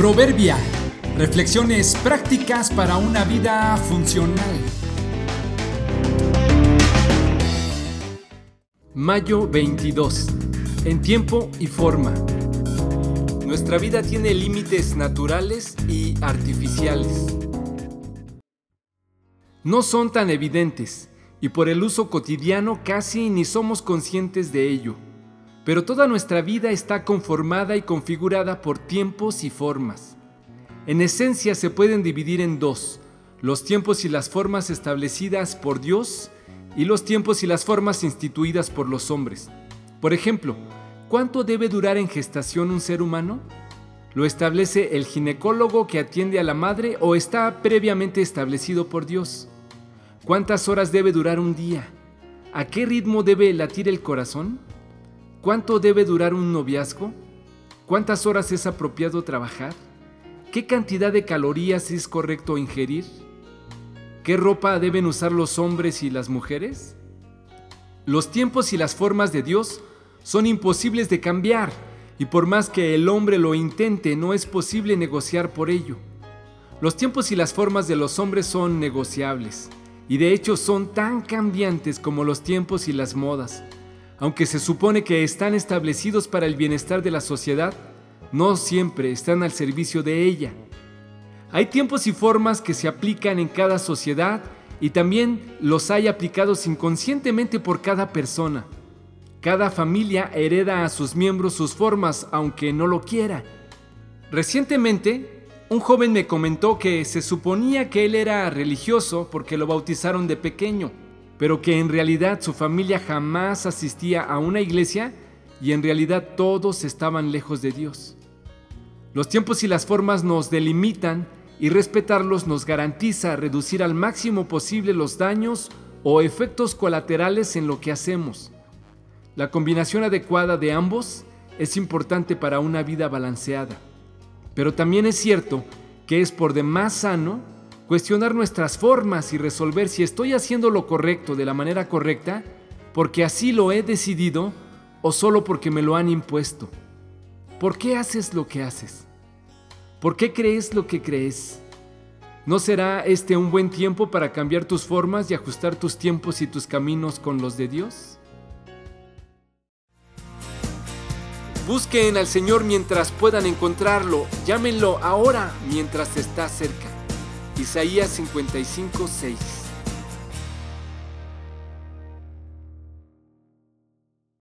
Proverbia. Reflexiones prácticas para una vida funcional. Mayo 22. En tiempo y forma. Nuestra vida tiene límites naturales y artificiales. No son tan evidentes y por el uso cotidiano casi ni somos conscientes de ello. Pero toda nuestra vida está conformada y configurada por tiempos y formas. En esencia se pueden dividir en dos, los tiempos y las formas establecidas por Dios y los tiempos y las formas instituidas por los hombres. Por ejemplo, ¿cuánto debe durar en gestación un ser humano? ¿Lo establece el ginecólogo que atiende a la madre o está previamente establecido por Dios? ¿Cuántas horas debe durar un día? ¿A qué ritmo debe latir el corazón? ¿Cuánto debe durar un noviazgo? ¿Cuántas horas es apropiado trabajar? ¿Qué cantidad de calorías es correcto ingerir? ¿Qué ropa deben usar los hombres y las mujeres? Los tiempos y las formas de Dios son imposibles de cambiar y por más que el hombre lo intente no es posible negociar por ello. Los tiempos y las formas de los hombres son negociables y de hecho son tan cambiantes como los tiempos y las modas aunque se supone que están establecidos para el bienestar de la sociedad, no siempre están al servicio de ella. Hay tiempos y formas que se aplican en cada sociedad y también los hay aplicados inconscientemente por cada persona. Cada familia hereda a sus miembros sus formas aunque no lo quiera. Recientemente, un joven me comentó que se suponía que él era religioso porque lo bautizaron de pequeño pero que en realidad su familia jamás asistía a una iglesia y en realidad todos estaban lejos de Dios. Los tiempos y las formas nos delimitan y respetarlos nos garantiza reducir al máximo posible los daños o efectos colaterales en lo que hacemos. La combinación adecuada de ambos es importante para una vida balanceada, pero también es cierto que es por demás sano cuestionar nuestras formas y resolver si estoy haciendo lo correcto de la manera correcta porque así lo he decidido o solo porque me lo han impuesto. ¿Por qué haces lo que haces? ¿Por qué crees lo que crees? ¿No será este un buen tiempo para cambiar tus formas y ajustar tus tiempos y tus caminos con los de Dios? Busquen al Señor mientras puedan encontrarlo. Llámenlo ahora mientras está cerca. Isaías 55, 6.